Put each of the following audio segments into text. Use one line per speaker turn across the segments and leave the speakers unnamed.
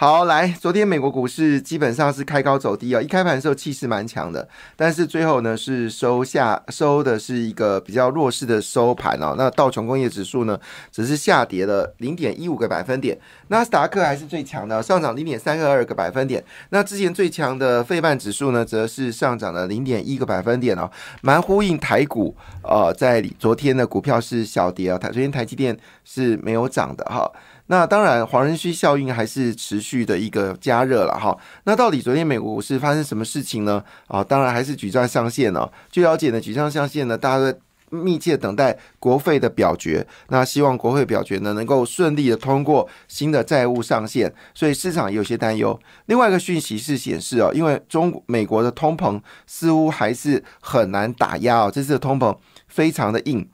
好，来，昨天美国股市基本上是开高走低啊，一开盘的时候气势蛮强的，但是最后呢是收下收的是一个比较弱势的收盘哦。那道琼工业指数呢只是下跌了零点一五个百分点，纳斯达克还是最强的，上涨零点三个二个百分点。那之前最强的费半指数呢，则是上涨了零点一个百分点哦，蛮呼应台股。呃，在昨天的股票是小跌啊，台昨天台积电是没有涨的哈。那当然，黄仁勋效应还是持续的一个加热了哈。那到底昨天美国股市发生什么事情呢？啊，当然还是举债上限哦。据了解呢，举债上限呢，大家在密切等待国会的表决。那希望国会表决呢，能够顺利的通过新的债务上限。所以市场有些担忧。另外一个讯息是显示哦，因为中美国的通膨似乎还是很难打压哦，这次的通膨非常的硬，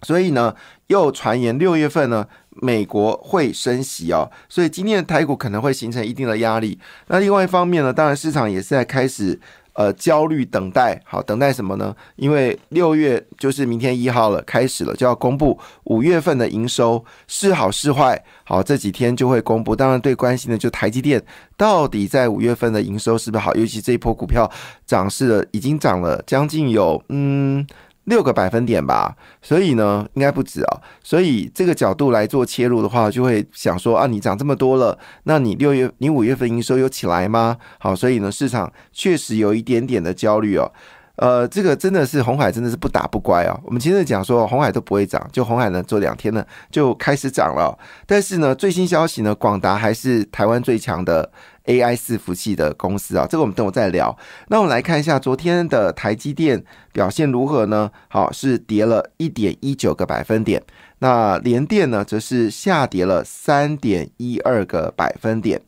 所以呢，又传言六月份呢。美国会升息哦，所以今天的台股可能会形成一定的压力。那另外一方面呢，当然市场也是在开始呃焦虑等待，好等待什么呢？因为六月就是明天一号了，开始了就要公布五月份的营收是好是坏，好这几天就会公布。当然最关心的就台积电到底在五月份的营收是不是好，尤其这一波股票涨势了，已经涨了将近有嗯。六个百分点吧，所以呢，应该不止啊。所以这个角度来做切入的话，就会想说啊，你涨这么多了，那你六月、你五月份营收有起来吗？好，所以呢，市场确实有一点点的焦虑哦。呃，这个真的是红海真的是不打不乖啊。我们其实讲说红海都不会涨，就红海呢做两天呢就开始涨了。但是呢，最新消息呢，广达还是台湾最强的。AI 伺服器的公司啊，这个我们等会再聊。那我们来看一下昨天的台积电表现如何呢？好，是跌了一点一九个百分点。那联电呢，则是下跌了三点一二个百分点。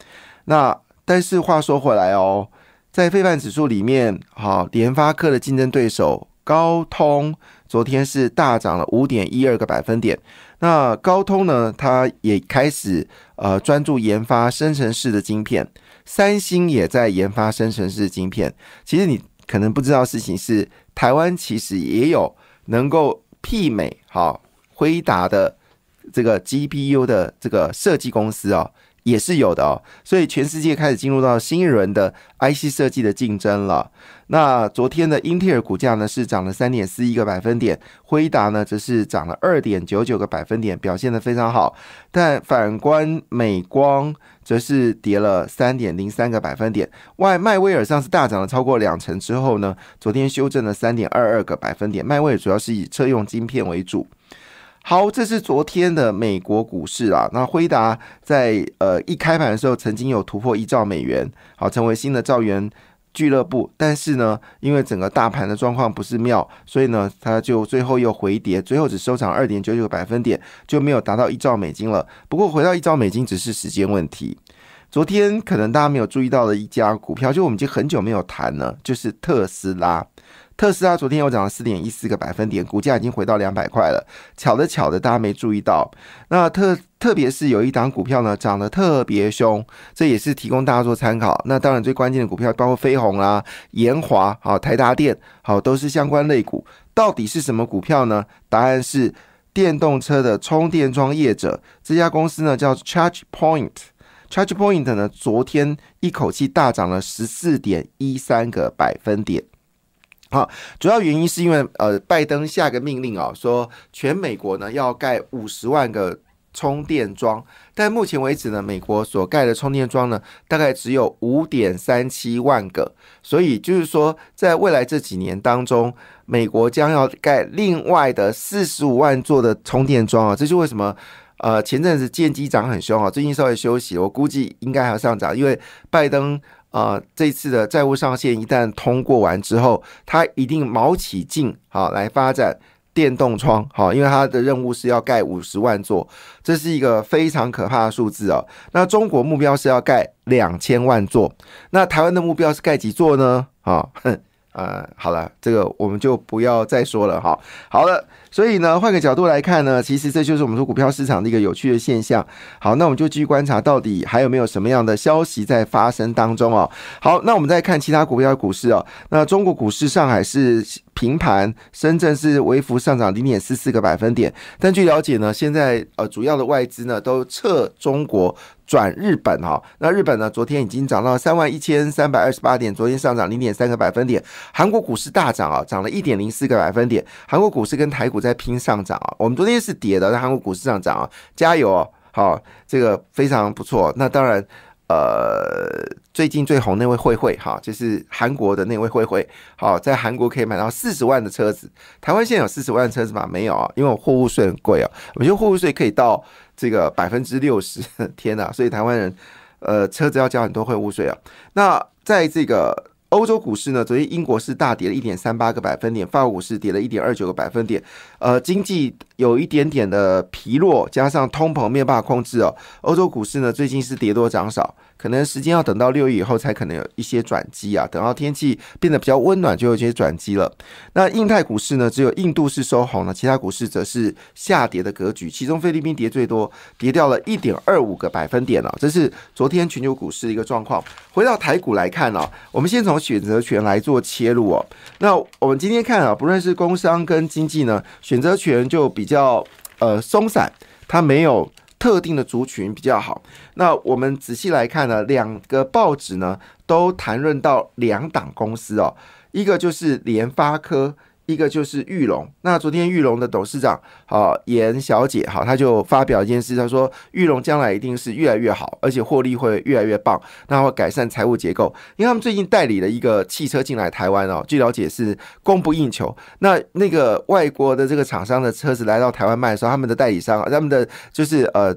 那但是话说回来哦，在非半指数里面，好，联发科的竞争对手高通昨天是大涨了五点一二个百分点。那高通呢，它也开始呃专注研发生成式的晶片。三星也在研发生成式的晶片。其实你可能不知道事情是，台湾其实也有能够媲美好辉达的这个 GPU 的这个设计公司哦。也是有的哦，所以全世界开始进入到新一轮的 IC 设计的竞争了。那昨天的英特尔股价呢是涨了三点四一个百分点，辉达呢则是涨了二点九九个百分点，表现的非常好。但反观美光则是跌了三点零三个百分点。外迈威尔上次大涨了超过两成之后呢，昨天修正了三点二二个百分点。迈威尔主要是以车用晶片为主。好，这是昨天的美国股市啊。那辉达在呃一开盘的时候，曾经有突破一兆美元，好成为新的兆元俱乐部。但是呢，因为整个大盘的状况不是妙，所以呢，它就最后又回跌，最后只收涨二点九九个百分点，就没有达到一兆美金了。不过回到一兆美金只是时间问题。昨天可能大家没有注意到的一家股票，就我们已经很久没有谈了，就是特斯拉。特斯拉昨天又涨了四点一四个百分点，股价已经回到两百块了。巧的巧的，大家没注意到。那特特别是有一档股票呢，涨得特别凶，这也是提供大家做参考。那当然最关键的股票包括飞鸿啦、延华、好台达电，好都是相关类股。到底是什么股票呢？答案是电动车的充电桩业者。这家公司呢叫 Charge Point。Charge Point 呢昨天一口气大涨了十四点一三个百分点。好，主要原因是因为呃，拜登下个命令啊，说全美国呢要盖五十万个充电桩，但目前为止呢，美国所盖的充电桩呢大概只有五点三七万个，所以就是说，在未来这几年当中，美国将要盖另外的四十五万座的充电桩啊，这就为什么？呃前阵子见机涨很凶啊，最近稍微休息，我估计应该还要上涨，因为拜登。啊，这次的债务上限一旦通过完之后，他一定卯起劲好来发展电动窗，好，因为他的任务是要盖五十万座，这是一个非常可怕的数字哦。那中国目标是要盖两千万座，那台湾的目标是盖几座呢？啊，呃，好了，这个我们就不要再说了哈。好了，所以呢，换个角度来看呢，其实这就是我们说股票市场的一个有趣的现象。好，那我们就继续观察，到底还有没有什么样的消息在发生当中哦。好，那我们再看其他股票股市哦。那中国股市，上海是平盘，深圳是微幅上涨零点四四个百分点。但据了解呢，现在呃主要的外资呢都撤中国。转日本哈，那日本呢？昨天已经涨到三万一千三百二十八点，昨天上涨零点三个百分点。韩国股市大涨啊，涨了一点零四个百分点。韩国股市跟台股在拼上涨啊，我们昨天是跌的，在韩国股市上涨啊，加油哦！好，这个非常不错。那当然，呃，最近最红那位慧慧哈，就是韩国的那位慧慧，好，在韩国可以买到四十万的车子。台湾现在有四十万的车子吗？没有啊，因为货物税很贵啊。我觉得货物税可以到。这个百分之六十，天呐！所以台湾人，呃，车子要交很多会务税啊。那在这个。欧洲股市呢，昨天英国是大跌了一点三八个百分点，法国股市跌了一点二九个百分点。呃，经济有一点点的疲弱，加上通膨没有办法控制哦。欧洲股市呢，最近是跌多涨少，可能时间要等到六月以后才可能有一些转机啊。等到天气变得比较温暖，就有一些转机了。那印太股市呢，只有印度是收红了，其他股市则是下跌的格局。其中菲律宾跌最多，跌掉了一点二五个百分点了。这是昨天全球股市的一个状况。回到台股来看呢，我们先从。选择权来做切入哦，那我们今天看啊，不论是工商跟经济呢，选择权就比较呃松散，它没有特定的族群比较好。那我们仔细来看呢，两个报纸呢都谈论到两档公司哦，一个就是联发科。一个就是玉龙，那昨天玉龙的董事长好严小姐哈，她就发表一件事，她说玉龙将来一定是越来越好，而且获利会越来越棒，那会改善财务结构。因为他们最近代理了一个汽车进来台湾哦，据了解是供不应求。那那个外国的这个厂商的车子来到台湾卖的时候，他们的代理商，他们的就是呃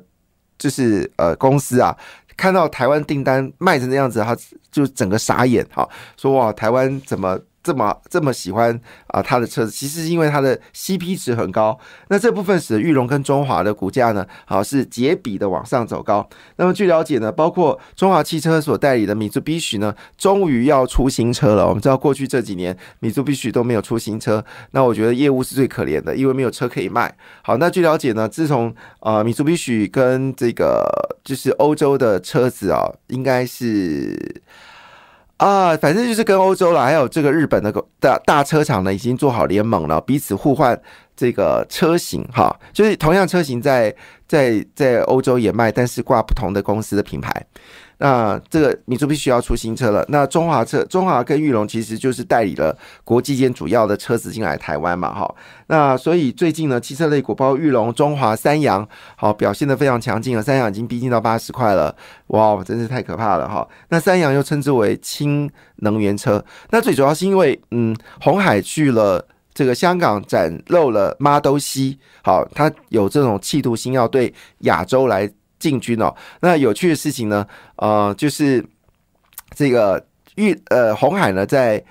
就是呃公司啊，看到台湾订单卖成那样子，他就整个傻眼哈，说哇台湾怎么？这么这么喜欢啊，他的车子其实是因为它的 CP 值很高。那这部分使得玉龙跟中华的股价呢，好是节比的往上走高。那么据了解呢，包括中华汽车所代理的米珠必须呢，终于要出新车了。我们知道过去这几年米珠必须都没有出新车，那我觉得业务是最可怜的，因为没有车可以卖。好，那据了解呢，自从呃米珠必须跟这个就是欧洲的车子啊，应该是。啊，反正就是跟欧洲了，还有这个日本的大大车厂呢，已经做好联盟了，彼此互换这个车型哈，就是同样车型在在在欧洲也卖，但是挂不同的公司的品牌。那这个米珠必须要出新车了。那中华车、中华跟玉龙其实就是代理了国际间主要的车子进来台湾嘛，哈。那所以最近呢，汽车类股包括玉龙、中华、三洋，好表现的非常强劲了。三洋已经逼近到八十块了，哇，真是太可怕了哈。那三洋又称之为氢能源车。那最主要是因为，嗯，红海去了这个香港展露了 Model C，好，它有这种企图心要对亚洲来。进军哦，那有趣的事情呢，呃，就是这个玉呃红海呢，在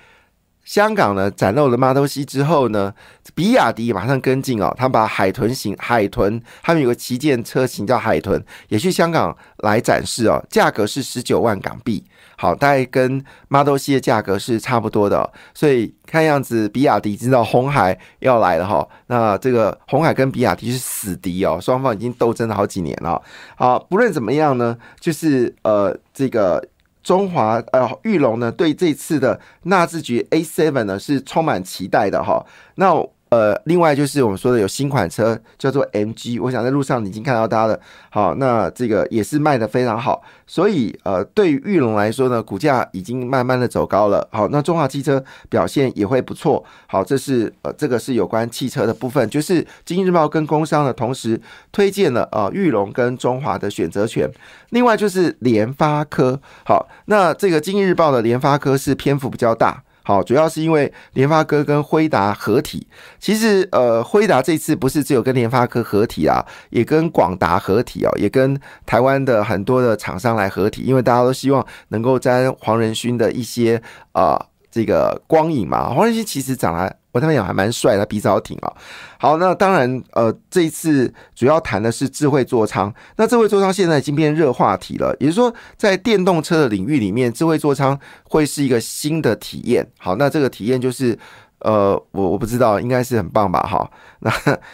香港呢展露了马东西之后呢，比亚迪马上跟进哦，他把海豚型海豚，他们有个旗舰车型叫海豚，也去香港来展示哦，价格是十九万港币。好，大概跟 Model C 的价格是差不多的，所以看样子比亚迪知道红海要来了哈。那这个红海跟比亚迪是死敌哦，双方已经斗争了好几年了。好，不论怎么样呢，就是呃，这个中华呃玉龙呢，对这次的纳智捷 A7 呢是充满期待的哈。那呃，另外就是我们说的有新款车叫做 MG，我想在路上已经看到它了。好，那这个也是卖的非常好，所以呃，对于玉龙来说呢，股价已经慢慢的走高了。好，那中华汽车表现也会不错。好，这是呃，这个是有关汽车的部分，就是经济日报跟工商呢同时推荐了呃玉龙跟中华的选择权。另外就是联发科，好，那这个经济日报的联发科是篇幅比较大。好，主要是因为联发科跟辉达合体。其实，呃，辉达这次不是只有跟联发科合体啊，也跟广达合体哦，也跟台湾的很多的厂商来合体。因为大家都希望能够沾黄仁勋的一些啊这个光影嘛。黄仁勋其实长得我他们讲还蛮帅的，鼻子好挺啊。好，那当然，呃，这一次主要谈的是智慧座舱。那智慧座舱现在已经变热话题了，也就是说，在电动车的领域里面，智慧座舱会是一个新的体验。好，那这个体验就是，呃，我我不知道，应该是很棒吧？哈，那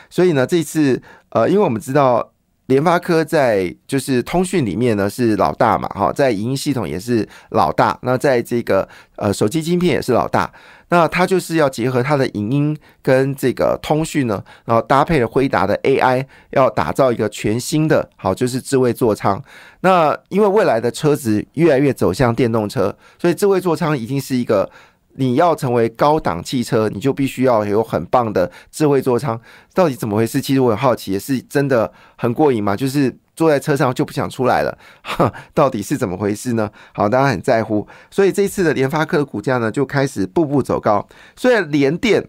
所以呢，这一次，呃，因为我们知道。联发科在就是通讯里面呢是老大嘛，哈，在影音系统也是老大，那在这个呃手机晶片也是老大，那它就是要结合它的影音跟这个通讯呢，然后搭配了辉达的 AI，要打造一个全新的好就是智慧座舱。那因为未来的车子越来越走向电动车，所以智慧座舱已经是一个。你要成为高档汽车，你就必须要有很棒的智慧座舱。到底怎么回事？其实我很好奇，是真的很过瘾吗？就是坐在车上就不想出来了，到底是怎么回事呢？好，大家很在乎，所以这次的联发科的股价呢就开始步步走高。虽然联电。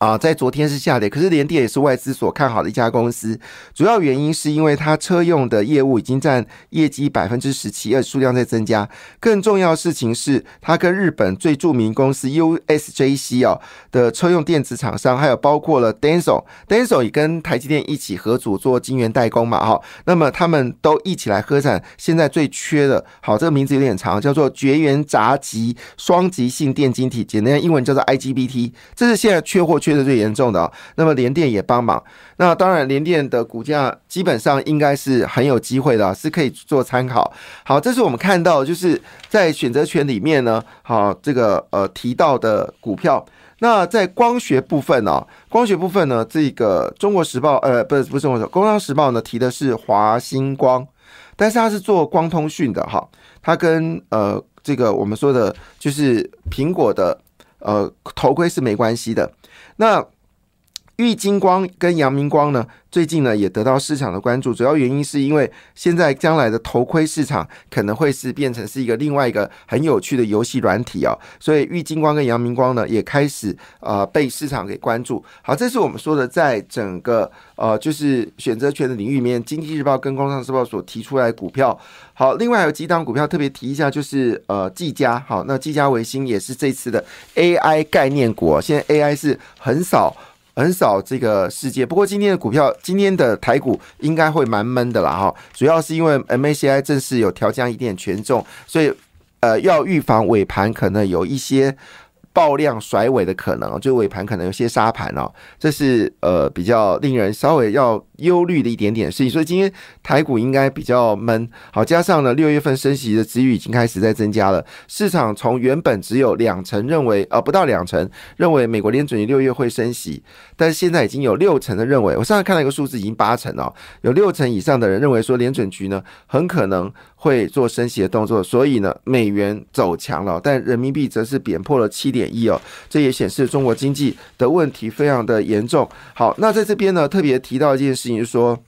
啊，在昨天是下跌，可是联电也是外资所看好的一家公司。主要原因是因为它车用的业务已经占业绩百分之十七，而数量在增加。更重要的事情是，它跟日本最著名公司 USJC 哦的车用电子厂商，还有包括了 Denso，Denso 也跟台积电一起合组做晶圆代工嘛，哈。那么他们都一起来喝产现在最缺的，好，这个名字有点长，叫做绝缘杂极双极性电晶体，简单英文叫做 IGBT，这是现在缺货缺。缺的最严重的啊，那么联电也帮忙，那当然联电的股价基本上应该是很有机会的，是可以做参考。好，这是我们看到就是在选择权里面呢，好这个呃提到的股票。那在光学部分呢，光学部分呢，这个中国时报呃不是不是中国时报，工商时报呢提的是华星光，但是它是做光通讯的哈，它跟呃这个我们说的就是苹果的呃头盔是没关系的。那玉金光跟阳明光呢？最近呢，也得到市场的关注，主要原因是因为现在将来的头盔市场可能会是变成是一个另外一个很有趣的游戏软体哦，所以玉金光跟阳明光呢也开始呃被市场给关注。好，这是我们说的，在整个呃就是选择权的领域里面，经济日报跟工商时报所提出来股票。好，另外有几档股票特别提一下，就是呃技嘉。好，那技嘉维新也是这次的 AI 概念股，现在 AI 是很少。很少这个世界，不过今天的股票，今天的台股应该会蛮闷的啦哈，主要是因为 MACI 正式有调降一点权重，所以呃要预防尾盘可能有一些。爆量甩尾的可能，就尾盘可能有些杀盘哦，这是呃比较令人稍微要忧虑的一点点事情。所以今天台股应该比较闷。好，加上呢六月份升息的值域已经开始在增加了，市场从原本只有两成认为呃不到两成认为美国联准局六月会升息，但是现在已经有六成的认为，我上次看到一个数字已经八成哦，有六成以上的人认为说联准局呢很可能会做升息的动作，所以呢美元走强了，但人民币则是贬破了七点。点一哦，这也显示中国经济的问题非常的严重。好，那在这边呢，特别提到一件事情，就说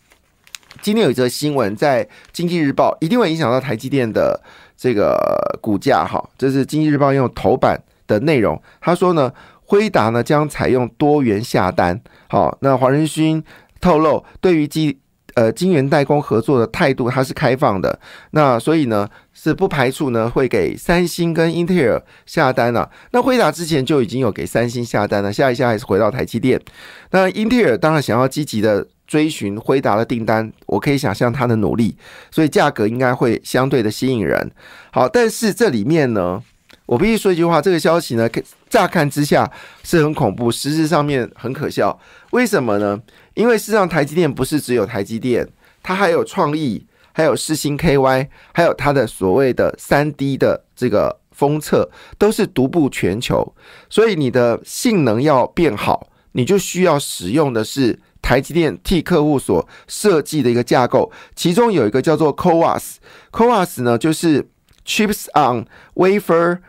今天有一则新闻在《经济日报》，一定会影响到台积电的这个股价。哈，这是《经济日报》用头版的内容。他说呢，辉达呢将采用多元下单。好，那黄仁勋透露，对于基呃，晶圆代工合作的态度，它是开放的。那所以呢，是不排除呢会给三星跟英特尔下单了。那辉达之前就已经有给三星下单了，下一下还是回到台积电。那英特尔当然想要积极的追寻辉达的订单，我可以想象他的努力，所以价格应该会相对的吸引人。好，但是这里面呢，我必须说一句话，这个消息呢，乍看之下是很恐怖，实质上面很可笑。为什么呢？因为事实上，台积电不是只有台积电，它还有创意，还有世星 KY，还有它的所谓的三 D 的这个封测，都是独步全球。所以你的性能要变好，你就需要使用的是台积电替客户所设计的一个架构，其中有一个叫做 CoWAS，CoWAS 呢就是 Chips on Wafer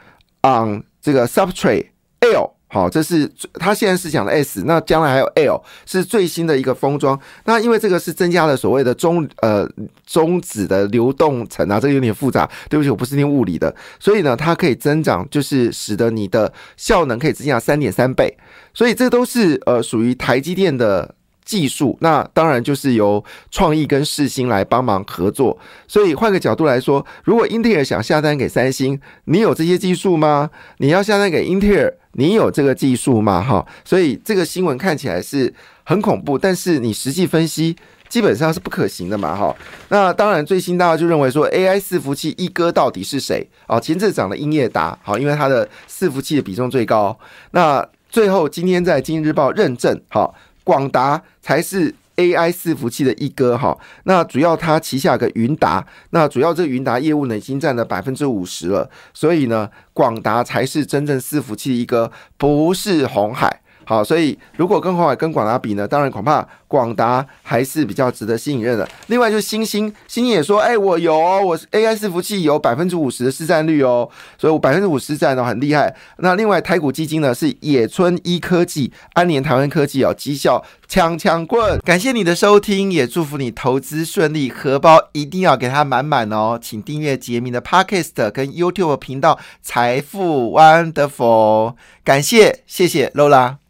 on 这个 Substrate L。好，这是它现在是讲的 S，那将来还有 L 是最新的一个封装。那因为这个是增加了所谓的中呃中子的流动层啊，这个有点复杂。对不起，我不是念物理的，所以呢，它可以增长，就是使得你的效能可以增加三点三倍。所以这都是呃属于台积电的技术。那当然就是由创意跟世星来帮忙合作。所以换个角度来说，如果英特尔想下单给三星，你有这些技术吗？你要下单给英特尔？你有这个技术吗？哈，所以这个新闻看起来是很恐怖，但是你实际分析基本上是不可行的嘛，哈。那当然，最新大家就认为说，AI 伺服器一哥到底是谁？哦，前阵涨的英业达，好，因为它的伺服器的比重最高。那最后今天在《今日报》认证，好，广达才是。AI 伺服器的一哥哈，那主要它旗下个云达，那主要这云达业务呢已经占了百分之五十了，所以呢，广达才是真正伺服器一哥，不是红海。好，所以如果跟红海跟广达比呢，当然恐怕广达还是比较值得信任的。另外就是星星，星星也说，哎，我有哦，我 AI 伺服器有百分之五十的市占率哦，所以我百分之五十占的很厉害。那另外台股基金呢是野村一科技、安联台湾科技哦，绩效枪枪棍。感谢你的收听，也祝福你投资顺利，荷包一定要给它满满哦。请订阅杰明的 Podcast 跟 YouTube 频道财富 Wonderful，感谢谢谢 Lola。